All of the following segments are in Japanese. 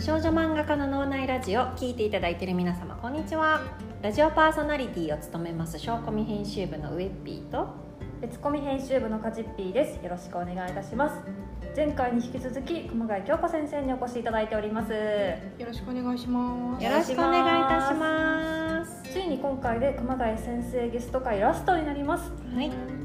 少女漫画家の脳内ラジオ聞いていただいている皆様こんにちは。ラジオパーソナリティを務めます小コミ編集部のウエッピーと別コミ編集部のカジッピーです。よろしくお願いいたします。前回に引き続き熊谷京子先生にお越しいただいております。よろしくお願いします。よろしくお願いいたします。ついに今回で熊谷先生ゲスト会ラストになります。はい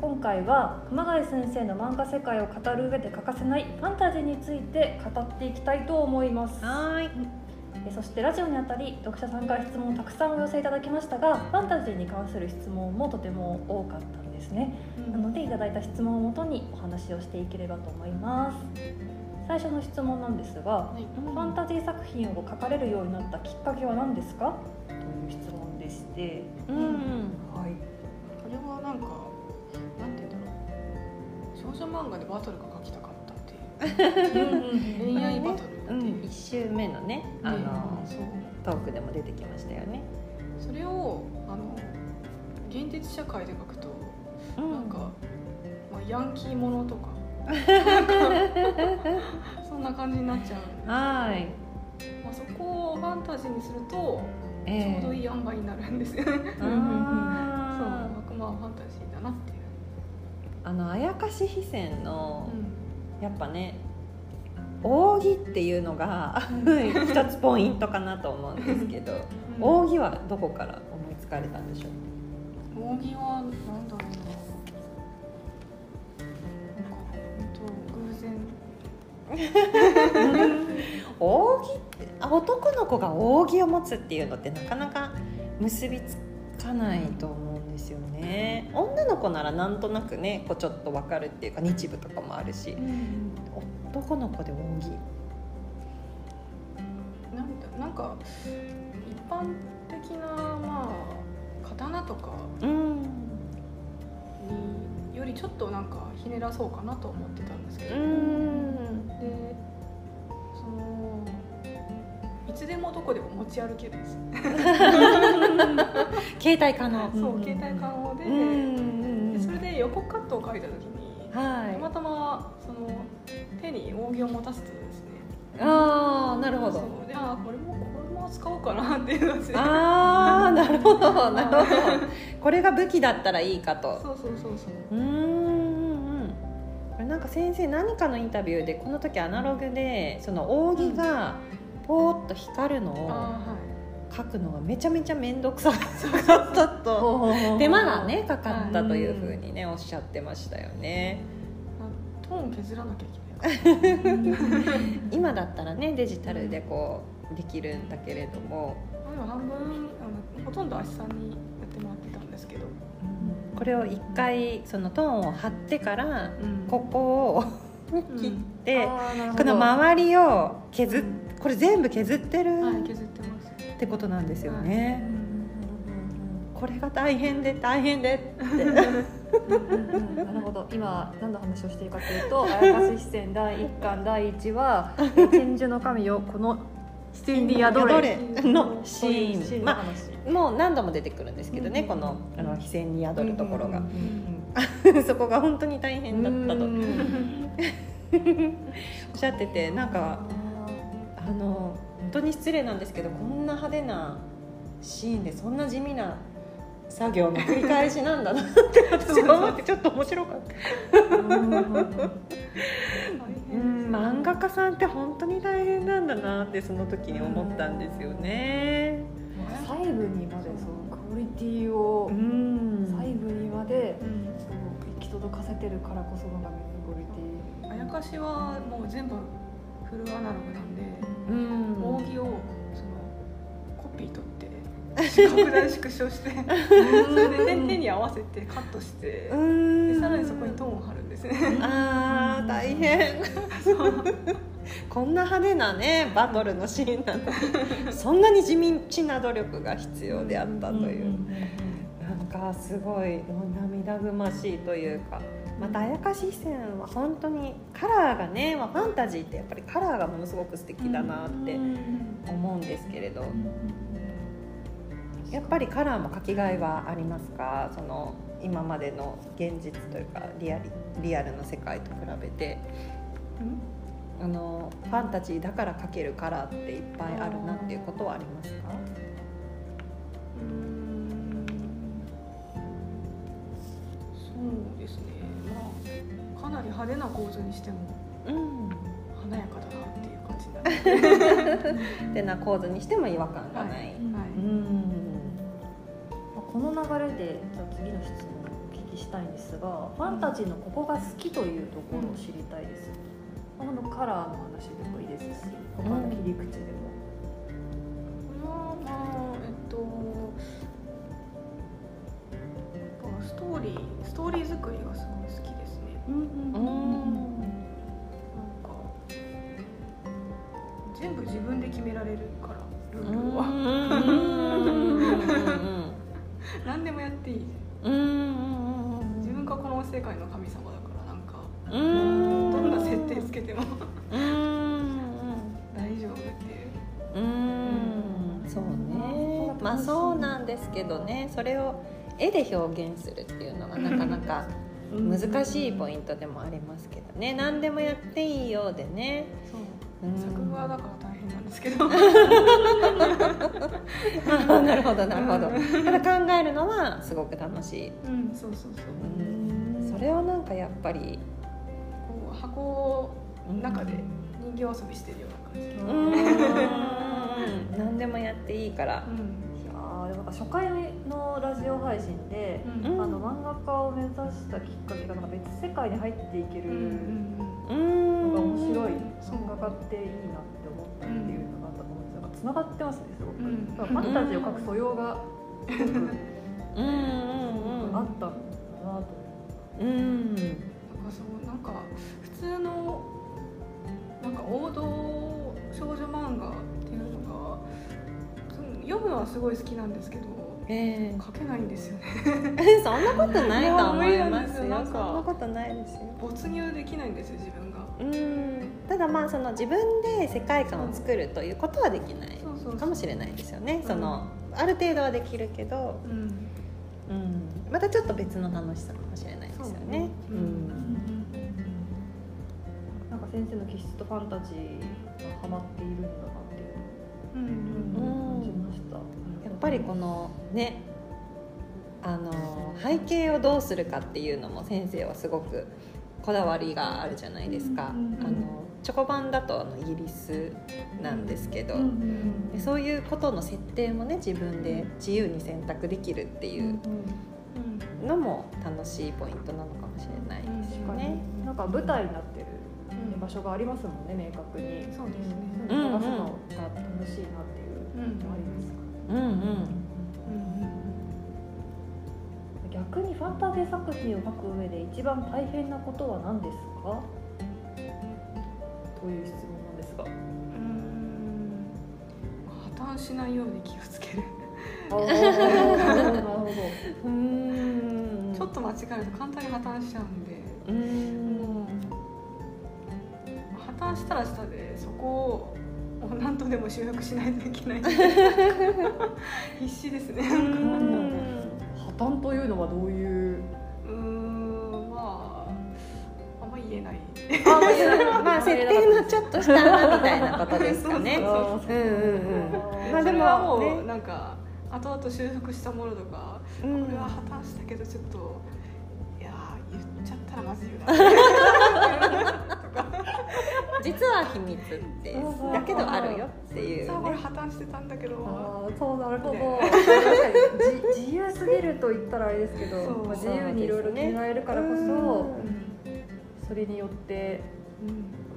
今回は熊谷先生の漫画世界を語る上で欠かせないファンタジーについて語っていきたいと思います。はい。えそしてラジオにあたり読者さんから質問をたくさんお寄せいただきましたがファンタジーに関する質問もとても多かったんですね、なのでいただいた質問をもとにお話をしていければと思います。最初の質問なんですが、はい。ファンタジー作品を書かれるようになったきっかけは何ですか？という質問でして、うん。はい、これはなんか少女漫画でバトルが書きたかったっていう。恋愛バトル。ってうんいう、一周目のねあのそうトークでも出てきましたよねそれをあの現実社会で書くと、なんか、まあ、ヤンキーものとか。そんな感じになっちゃうんはい。あ、そこをファンタジーにするとちょえうどいい塩梅になるんですよね、そう。まあファンタジーあのあやかし非戦のうん。やっぱね扇っていうのが一つポイントかなと思うんですけど扇はどこから思いつかれたんでしょう？扇はなんだろうな。なんか本当偶然。扇ってあ男の子が扇を持つっていうのってなかなか結びつかないと思う。んですよね。女の子ならなんとなくねこうちょっと分かるっていうか日舞とかもあるし。男の子で扇なんだなんか一般的なまあ刀とかうん。によりちょっとなんかひねらそうかなと思ってたんですけうど、ん。でつでもどこでも持ち歩けるんです。よ、携帯可能。そう携帯可能で,、うんでそれで横カットを描いた時にはい。たまたまその手に扇を持たせてですね。ああなるほど。であーこれもこれも使おうかなっていうので。ああなるほどなるほど。これが武器だったらいいかと。そうそうそうそう。うーんなんか先生何かのインタビューでこの時アナログでその扇がポーッと光るのをあーはい。描くのがめちゃめちゃ面倒くさかったと。手間がねかかったというふうにねおっしゃってましたよね。あトーン削らなきゃいけない。今だったらねデジタルでこうできるんだけれども。今半分あのほとんど足さんにやってもらってたんですけど、これを一回そのトーンを貼ってからうん。ここを 切って、あーなるほど。この周りを削っこれ全部削ってるはい削ってます。ってことなんですよね、これが大変で大変でなるほど。今何の話をしているかというと「あやかし視線第1巻第1話「え天寿の神よこの視線に宿れ」のシーンシーン。のま話あもう何度も出てくるんですけどね、うんこのあの非線に宿るところが、そこが本当に大変だったと。うん。おっしゃっててなんかあの本当に失礼なんですけどこんな派手なシーンでそんな地味な作業の繰り返しなんだなって私は思ってちょっと面白かった。うん。漫画家さんって本当に大変なんだなってその時に思ったんですよね。細部にまでそのクオリティをうん。細部にまで行き届かせてるからこそのがクオリテあやかしはもう全部フルアナログなんで、うん。扇をそのコピー取って拡大縮小してそれで手手に合わせてカットしてうん。でさらにそこにトーンを貼るんですね。あー大変。こんな派手なねバトルのシーンなのにそんなに地道な努力が必要であったという、なんかすごい涙ぐましいというかまた綾香視線は本当にカラーがね、まあ、ファンタジーってやっぱりカラーがものすごく素敵だなって思うんですけれど。やっぱりカラーも描きがいはありますか？その今までの現実というかリアリリアルの世界と比べて。あのファンタジーだから描けるカラーっていっぱいあるなっていうことはありますか？うん。そうですね。まあかなり派手な構図にしてもうん。華やかだなっていう感じになるでな構図にしても違和感がない、はい。うんこの流れでじゃあ次の質問をお聞きしたいんですがファンタジーのここが好きというところを知りたいです、このカラーの話でもいいですし他の切り口でも、これはまあえっとやっぱストーリーストーリー作りがすごい好きです全部自分で決められるからルールは、何でもやっていい。自分がこの世界の神様だからなんかどんな設定つけても。大丈夫っていう。うん。そうね。まあそうなんですけどね。それを絵で表現するっていうのはなかなか難しいポイントでもありますけどね。何でもやっていいようでね。作画だから大変なんですけど。なるほどなるほど。ただ考えるのはすごく楽しい。うんそうそうそう。それをなんかやっぱり。こう箱の中で人形遊びしてるような感じ。うん。何でもやっていいから。うんでもなんか初回のラジオ配信で、うん。あの漫画家を目指したきっかけがなんか別世界に入っていけるうんうんのが面白いそう漫画家っていいなって思ったっていうのがあったと思うんですよ。なんか繋がってますねすごく、うんファンタジーを描く素養がすごくうんうん。あったんだなとうん。なんかそうなんか普通のなんか王道少女漫画読むのはすごい好きなんですけどえ書けないんですよね。え そんなことないと思いまですすよよなんかそんなことないですよ没入できないんですよ自分が。うん。ただまあその自分で世界観を作るということはできないそうそうそう。かもしれないですよね。ん。そのある程度はできるけど、うん。うん、またちょっと別の楽しさかもしれないですよね。そうううん。なんか先生の気質とファンタジーがハマっているんだなっていう。うんのうんを感じました、やっぱりこのねあの背景をどうするかっていうのも先生はすごくこだわりがあるじゃないですか、あのチョコ版だとあのイギリスなんですけど、うんでそういうことの設定もね自分で自由に選択できるっていうのも楽しいポイントなのかもしれないですね。に。なんか舞台になってるうん場所がありますもんね明確に。そうですね。うん探すのが楽しいなって逆にファンタジー作品を書く上で一番大変なことは何ですか？という質問なんですが。うん。破綻しないように気をつける。なるほどうん。ちょっと間違えると簡単に破綻しちゃうんで。うん。破綻したらしたでそこを何とでも修復しないといけない。必死ですね。破綻というのはどういう？うーんまああんま言えない。あまあ設定のちょっとした穴みたいなことですかね。まあでそれはもうなんか後々修復したものとか、うん。これは破綻したけどちょっといやー言っちゃったらまずいよな 実は秘密ってうんだけどあるよっていうさあこれね。破綻してたんだけど。ああそうなるほど。ね。自由すぎると言ったらあれですけどまあ、自由にいろいろ決められるからこそ、うんそれによってう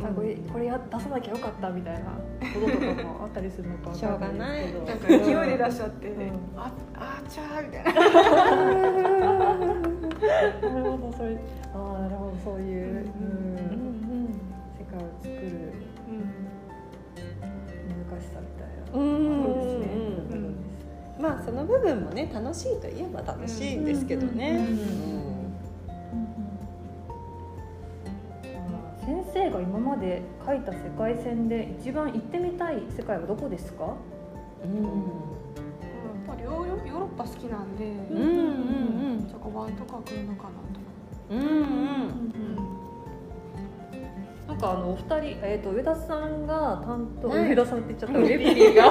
ん。あこれこれや出さなきゃよかったみたいなこととかもあったりするのかわかんないですけど。なんか勢いで出しちゃって、ん。ああちゃーみたいな。なるほどそれああなるほどそういう、うん。うん世界を作まあその部分もね楽しいといえば楽しいんですけどね。うんうんあー先生が今まで書いた世界線で一番行ってみたい世界はどこですか？うんやっぱりヨーロヨーロッパ好きなんで、うんうんチョコバンとか来るのかなとか、うんうんかあのお二人、えー、と上田さんが担当、はい上田さんって言っちゃった、うんウェッピーが。レ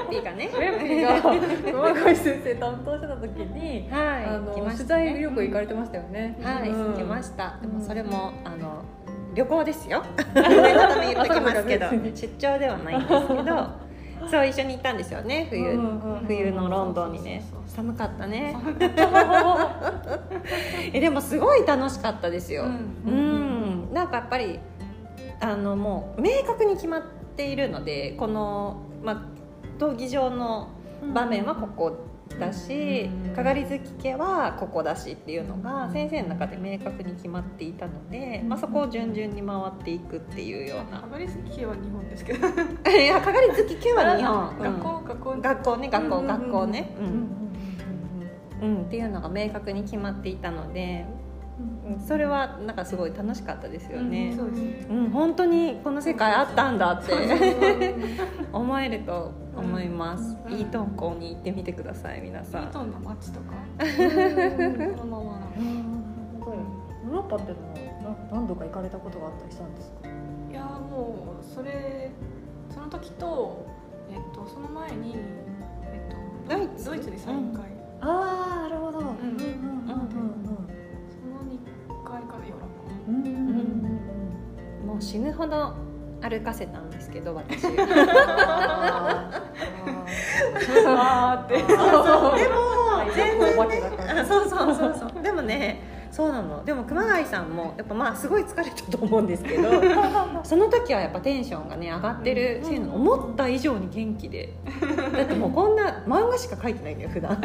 ッピーがね。ウェッピーが。熊谷先生担当してた時に、はい。あの来まし取材旅行行かれてましたよね。はい、うん。来ました。でうん。もそれも、あの旅行ですよ。念のため言っときますけど。出張ではないんですけど、そう一緒に行ったんですよね。冬、うんうんうん冬のロンドンにね。寒かったね。えでもすごい楽しかったですよ。ううんん、なんかやっぱりあのもう明確に決まっているので、このまあ闘技場の場面はここだしうん。かがりつき家はここだしっていうのが先生の中で明確に決まっていたので、まあ、そこを順々に回っていくっていうような。かがりつき系は日本ですけど。いやかがりつき家は日本、うん。学校。学校学校ね学校、学校ね、うん。うん。っていうのが明確に決まっていたので、うんそれはなんかすごい楽しかったですよね。そうです。ねうん、本当にこの世界あったんだって。思えると思います、うん。イートン校に行ってみてください皆さん。イートンの街とか。うんこのままなうんすごいヨーロッパっていうのはな何度か行かれたことがあったりしたんですか？いやもうそれその時とえっとその前にえっとドイツ。ドイツに3回、ああなるほど。うん。んうんうんその2回かもう死ぬほど歩かせたんですけど私。でもあー。って。全然。お化けだからあそうそうそう。そうでもねそうなの。でも熊谷さんもやっぱまあすごい疲れたと思うんですけど その時はやっぱテンションがね上がってるせいなの思った以上に元気で。だってもうこんな漫画しか描いてないのよ普段。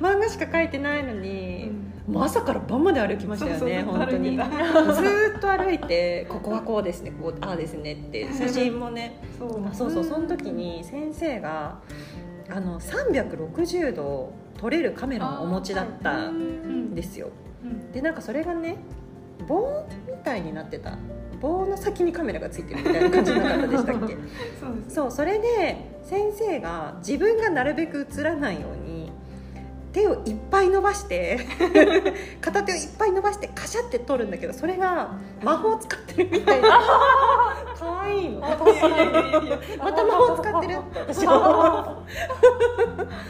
漫画しか描いてないのに、もう朝から晩まで歩きましたよね本当に。ずっと歩いてここはこうですねこうああですねって 写真もね。そう。あそうそうその時に先生があの360度撮れるカメラをお持ちだったん。ですよ。うん。でなんかそれがね棒みたいになってた。棒の先にカメラがついてるみたいな感じじゃなかったでしたっけ？そうそれで先生が自分がなるべく映らないように手をいっぱい伸ばして 片手をいっぱい伸ばしてカシャって撮るんだけどそれが魔法使ってるみたいな。可愛いの。また魔法使ってるって。私 は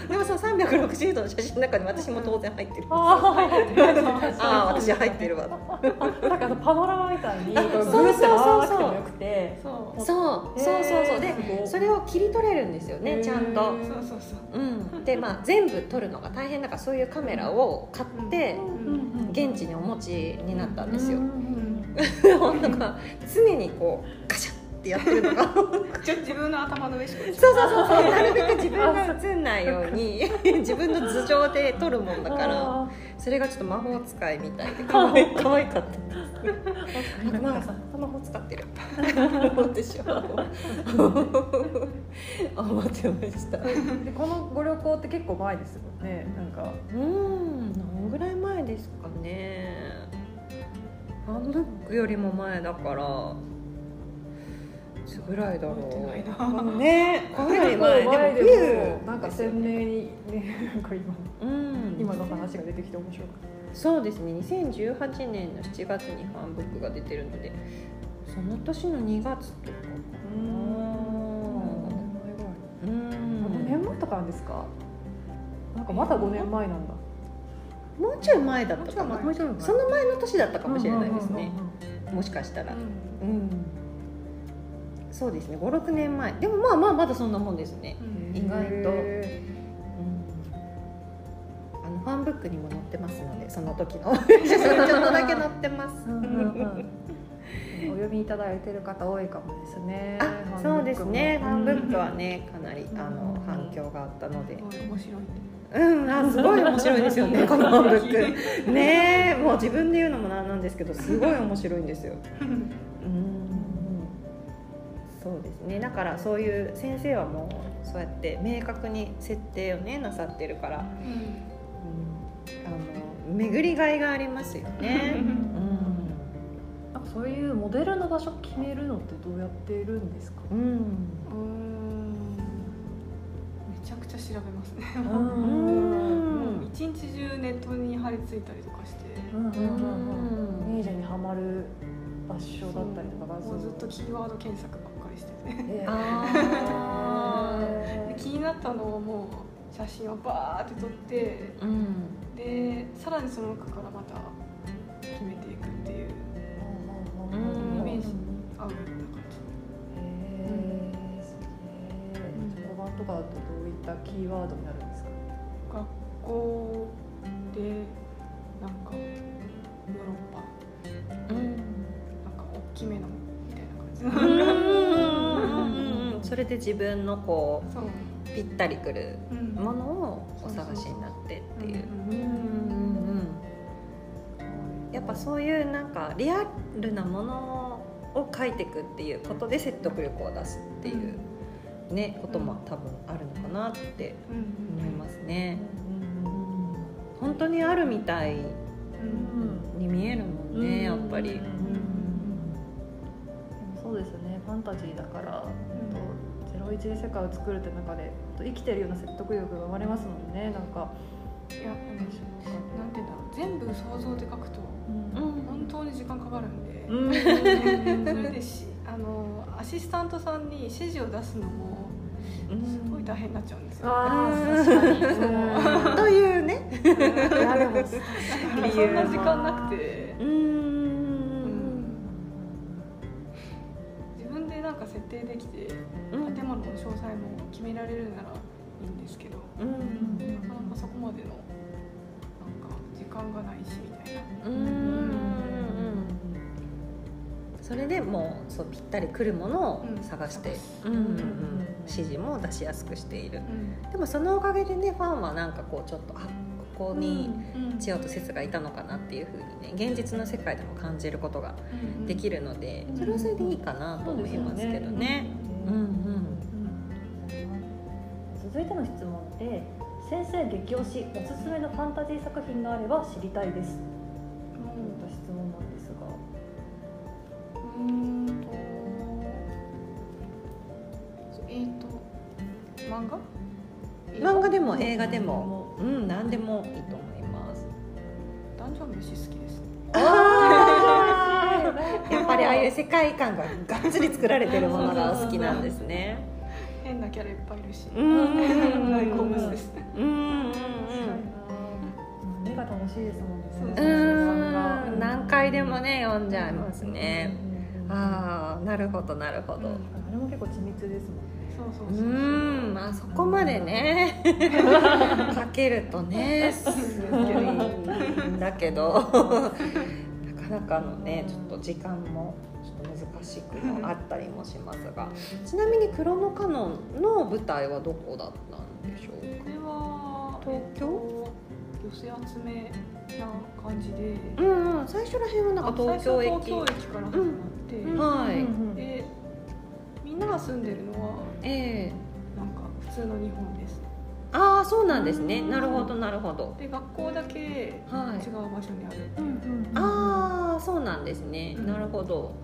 でもその360度の写真の中に私も当然入ってるあああ私入ってるわ。あ、なんかパノラマみたいにこうそうって回らなくてもよくて。そう。そうそうそうそう。でそれを切り取れるんですよねちゃんと。そうそうそう。うん、でまあ全部撮るのが大変だからそういうカメラを買ってうん現地にお持ちになったんですよ、うん 本当が常にこうカシャってやってるのが。そ う自分の頭の上しか映そうそうそうなるべく自分が映んないように 自分の頭上で撮るもんだからそれがちょっと魔法使いみたいで可愛い可愛かったなんかまあ魔法使ってる私は思ってました。でこのご旅行って結構前ですよね。なんか。うん何ぐらい前ですかね。ファンブックよりも前だから。いつぐらいだろう。ね。かなり前前ででも冬もなんか鮮明にねなんか今うん。今の話が出てきて面白かっそうですね。2018年の7月にファンブックが出てるのでその年の2月とかかた。な。うん5年前とかなんですか？なんかまだ5年前なんだ。もうちょい前だったかな。その前の年だったかもしれないですね。もしかしたら。うん。うん。そうですね。56年前。でもまあまあまだそんなもんですね、うん。意外とファンブックにも載ってますのでその時の。ちょっとだけ載ってます。ーうんうんうん。お読みいただいてる方多いかもですね。あそうですね。ファンブックはね。ねかなりあのうん。反響があったので。面白い。うんあすごい面白いですよね このファンブック。ねえもう自分で言うのもなんなんですけどすごい面白いんですよ。うん。そうですね。だからそういう先生はもうそうやって明確に設定をねなさってるから、うん、あの巡りがいがありますよね。うん。なんかそういうモデルの場所決めるのってどうやってるんですか？うん。うん。めちゃくちゃ調べますね。一日中ネットに張り付いたりとかして。うんうんうんうん。うん。ミージャにハマる場所だったりとかずっとキーワード検索ばっかりしてて。えー。気になったのをもう写真をバーって撮ってーうん。でさらにその中からまた決めていくっていううん。イメージ合うような感へえすげえ黒板とかだとどういったキーワードになるんですか？じ学校でなんかヨーロッパうんなんか大きめのみたいなう感じそれで自分のこそう、うぴったりくるうん。ものをお探しになってっていう。やっぱそういうなんかリアルなものを書いていくっていうことで説得力を出すっていうねことも多分あるのかなってうん思いますね。本当にあるみたいうんに見えるもんねやっぱり。うんそうですよねファンタジーだから、ゼロ一で世界を作るって中で生きてるような説得力が生まれますもんねなんか。いやなんていうんだろう全部想像で書くとうん。本当に時間かかるんで、うん。それでしあのアシスタントさんに指示を出すのもすごい大変になっちゃうんですよ、あー確かに。そうというね。い やでも そんな時間なくて。うん定できてうん。建物の詳細も決められるならいいんですけどうん。なかなかそこまでのなんか時間がないしみたいな。うん。それでもうそうぴったりくるものを探して、うん。うん。うん。うん指示も出しやすくしている。うん。でもそのおかげでねファンはなんかこうちょっとあここにうん千代と節がいたのかなっていうふうにね現実の世界でも感じることがうんできるのでうんそれはそれでいいかなと思いますけどね。うんうん。続いての質問で先生激推しおすすめのファンタジー作品があれば知りたいですといった質問なん。ですがうーん。とえっ、と漫画漫画でも映画でも、うん、何でもいいと思います。ダンジョン飯好きです やっぱりああいう世界観ががっつり作られてるものがお好きなんですね。変なキャラいっぱいいるし。うん大好物ですねうんうんうん。目が楽しいですもんね。そううそん何回でもね読んじゃいますね。うん。あああなるほどなるほど。れも結構緻密ですもんね。うそうそうそうそう。んまあそこまでね。かけるとねすごいんだけど。なかなかのねちょっと時間もちょっと難しくもあったりもしますが。ちなみに「クロノカノン」の舞台はどこだったんでしょうこれは東京？えっと寄せ集めな感じで。かうんうん最初らへんはなんか東京駅。東京駅から始まって、うんはいうん。でみんなが住んでるのはええ。なんか普通の日本です。ああそうなんですね。なるほどなるほど。で学校だけ違うはい場所にあるってう。いう、んああそうなんですね、うん。なるほど。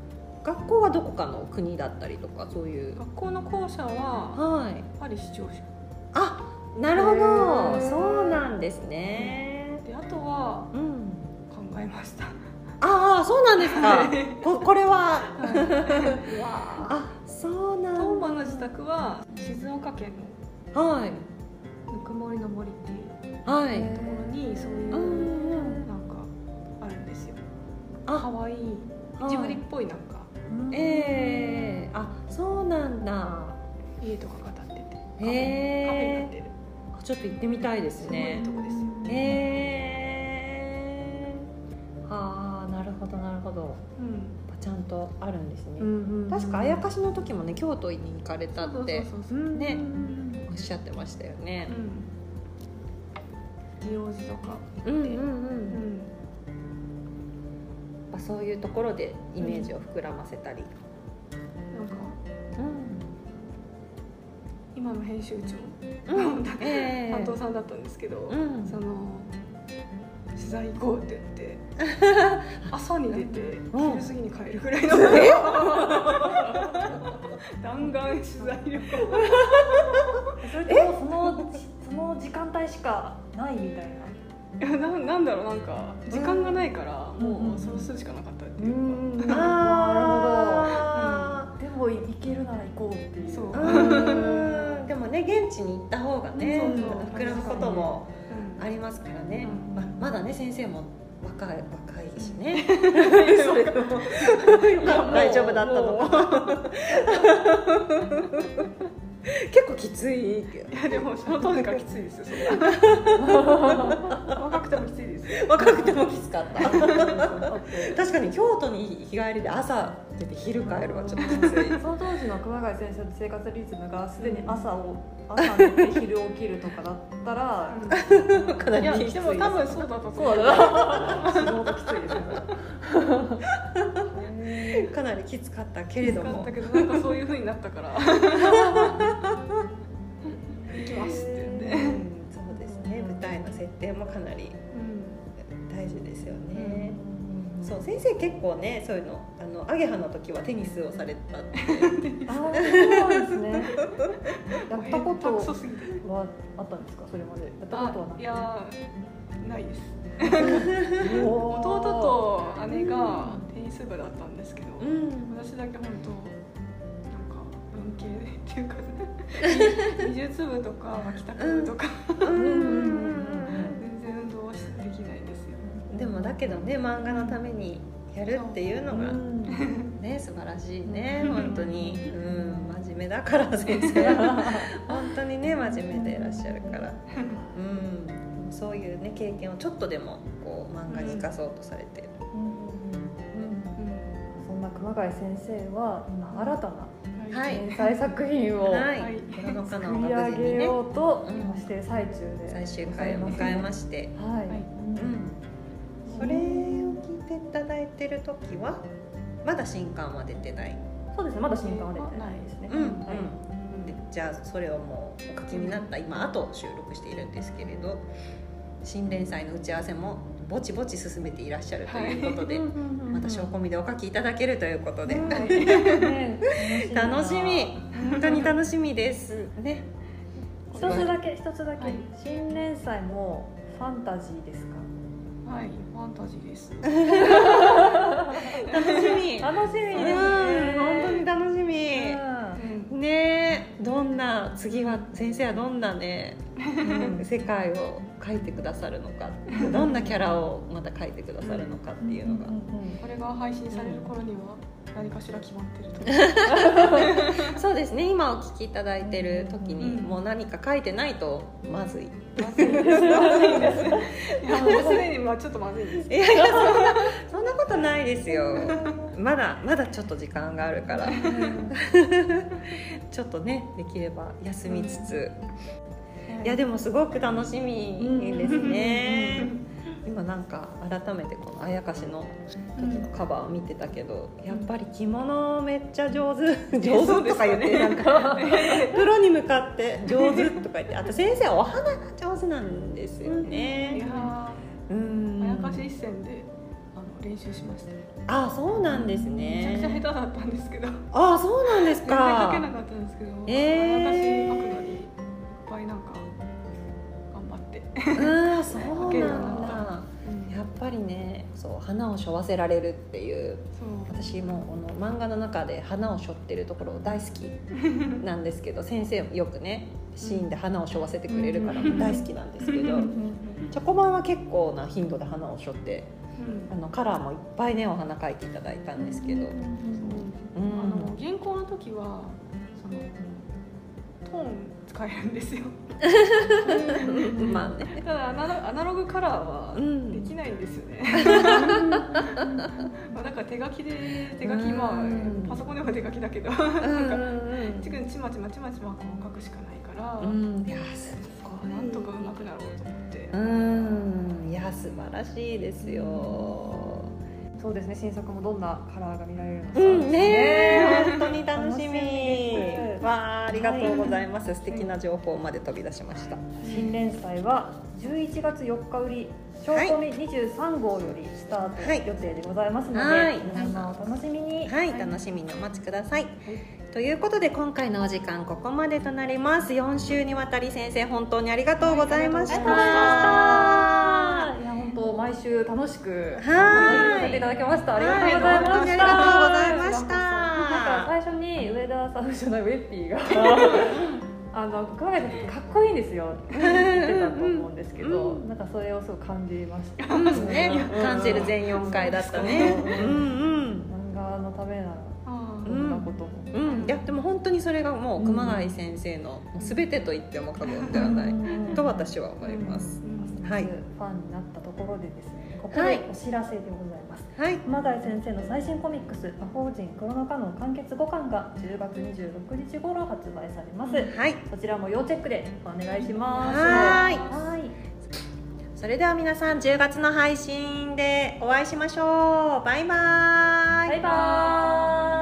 学校はどこかの国だったりとかそういう。学校の校舎ははい。パリ市庁舎。あなるほへどー。そうなんですね。であとはうん。考えました。ああそうなんですか。ここれは。ああそうなん。トンバの自宅は静岡県はい。のぬくもりの森っていうはい。ところにそういうなんかあるんですよ。あ。可愛いはい。ジブリっぽいなんか。ええ。あそうなんだ。家とかが建っててカフェへーカフェになってるあちょっと行ってみたいですすごいいとこですよへえああなるほどなるほど。うん。ちゃんとあるんですね、うん確かあやかしの時もね京都に行かれたってねうんおっしゃってましたよね。うん。仁王寺とか。うんうんうん、うん。ぱそういうところでイメージを膨らませたり、編集長、うん、担当さんだったんですけど、その取材行こうって言って 朝に出て昼過ぎに帰るぐらいの、弾丸取材旅行。それってもそのその時間帯しかないみたいな？いやななんだろうなんか時間がないから、もうその数しかなかったっていうか、うん、ああ、うん、でも行けるなら行こうっていう。そう。ね現地に行った方がね膨らむこともうんありますからね、うん。ままだね先生も若い若いしね。大丈夫だったのか結構きついいやでもその当時からきついですよそれは。若くてもきついですよ。若くてもきつかった。確かに京都に日帰りで朝出て昼帰るはちょっときつい。その当時の熊谷先生の生活リズムがすでに朝を朝寝て昼起きるとかだったら かないりやきつい。でも多分そうだと思そうだな。相当きついですねかなりきつかったけれども。だったけどなんかそういう風になったから。行きますって言って、うんそうですね。舞台の設定もかなり大事ですよね、そう先生結構ねそういうのあのアゲハの時はテニスをされたって。ああそうなんですね。やったことはあったんですか？それまで。やったことはなくいやないです。弟と姉がテニス部だったんですけど、うん。私だけ本当なんか文系っていうか美術部とか帰宅部とか、うん。うんうん全然運動はできないんですよ。うんでもだけどね漫画のためにやるっていうのがうん。ね素晴らしいね本当に。うん真面目だから先生は。本当にね真面目でいらっしゃるから。うん。そういうね経験をちょっとでもこう漫画に生かそうとされて。る、そん。な熊谷先生は今新たなはい。連載作品をはい。はい「のか作のり上げようとうん。今している最中で最終回を迎えまして、はい、うん、それを聞いていただいてる時はまだ新刊は出てない、そうですね。まだ新刊は出てないですね、うん。うん。はい。でじゃあそれをもうお書きになった今あと収録しているんですけれど新連載の打ち合わせもぼちぼち進めていらっしゃるということで、また証拠見でお書きいただけるということで、楽しみ。本当に楽しみです。ね。一つだけ一つだけ、はい。新連載もファンタジーですか？はいファンタジーです。楽しみ。楽しみですね。うん本当に楽しみ、うん。ねえどんな次は先生はどんなね、うん。世界を描いてくださるのかどんなキャラをまた描いてくださるのかっていうのが、んんこれが配信される頃には何かしら決まってると。そうですね。今お聞きいただいてる時にうんもう何か書いてないとまずい、まずいです。まずいです。いやもうすでにまあちょっとまずいですいやいやそんなそんなことないですよまだまだちょっと時間があるから。ちょっとねできれば休みつつ、いやでもすごく楽しみですね、今なんか改めてこのあやかしの時のカバーを見てたけど、やっぱり着物めっちゃ上手。上手とか言ってなんか。プロに向かって上手とか言ってあと先生お花が上手なんですよいねやうん。ーあやかし一戦で練習しました。あそうなんですめちゃくちゃ下手ねだったんですけど。全あそうなんです然書けなかかったんですけど、えー。あやかし書くのにいっぱいなんか頑張って、うんそうなんだ。やっぱりねそう花を背負わせられるっていう私もこの漫画の中で花を背負ってるところ大好きなんですけど 先生もよくねシーンで花を背負わせてくれるから大好きなんですけどチョコバンは結構な頻度で花を背負ってうんあのカラーもいっぱいねお花描いていただいたんですけど、あの原稿の時はそのトーン使えるんですよ。うん、まあね。ただアナロアナログカラーはうんできないんですよね、まあなんか手書きで手書きまあうんパソコンでは手書きだけど。うなんかんちちまちまちまちまこう書くしかないから、うん。いやすごい。なんとかうまくなろうと思って、うんいや素晴らしいですよ。そうですね。新作もどんなカラーが見られるのか、うんねえ本当に楽しみ。わあありがとうございます、素敵な情報まで飛び出しました。新連載は11月4日売り証拠み23号よりスタートはい。予定でございますので、はい。皆様お楽しみに。はい、楽しみにお待ちください。ということで今回のお時間ここまでとなります。4週にわたり先生本当にありがとうございました。当毎週楽しくはい。させていただきました。ありがとうございました。ありがとうございました。なんか最初に上田さんじゃないウェッピーが あの考えてかっこいいんですよ。って言ってたと思うんですけど、なんかそれをすごく感じました、ね、感じる全4回だったね。うん。うん。漫画のためならん。なことも、うん、いやでも本当にそれがもう熊谷先生の全てと言っても過言ではない。と私は思います。はい。ファンになったところでですねここはい。でお知らせでございます、はい、熊谷先生の最新コミックス「魔法陣クロノカノン完結5巻」が10月26日頃発売されます。はい、こちらも要チェックでお願いします。はーい。はい。それでは皆さん10月の配信でお会いしましょう。バイバーイ。バイバーイ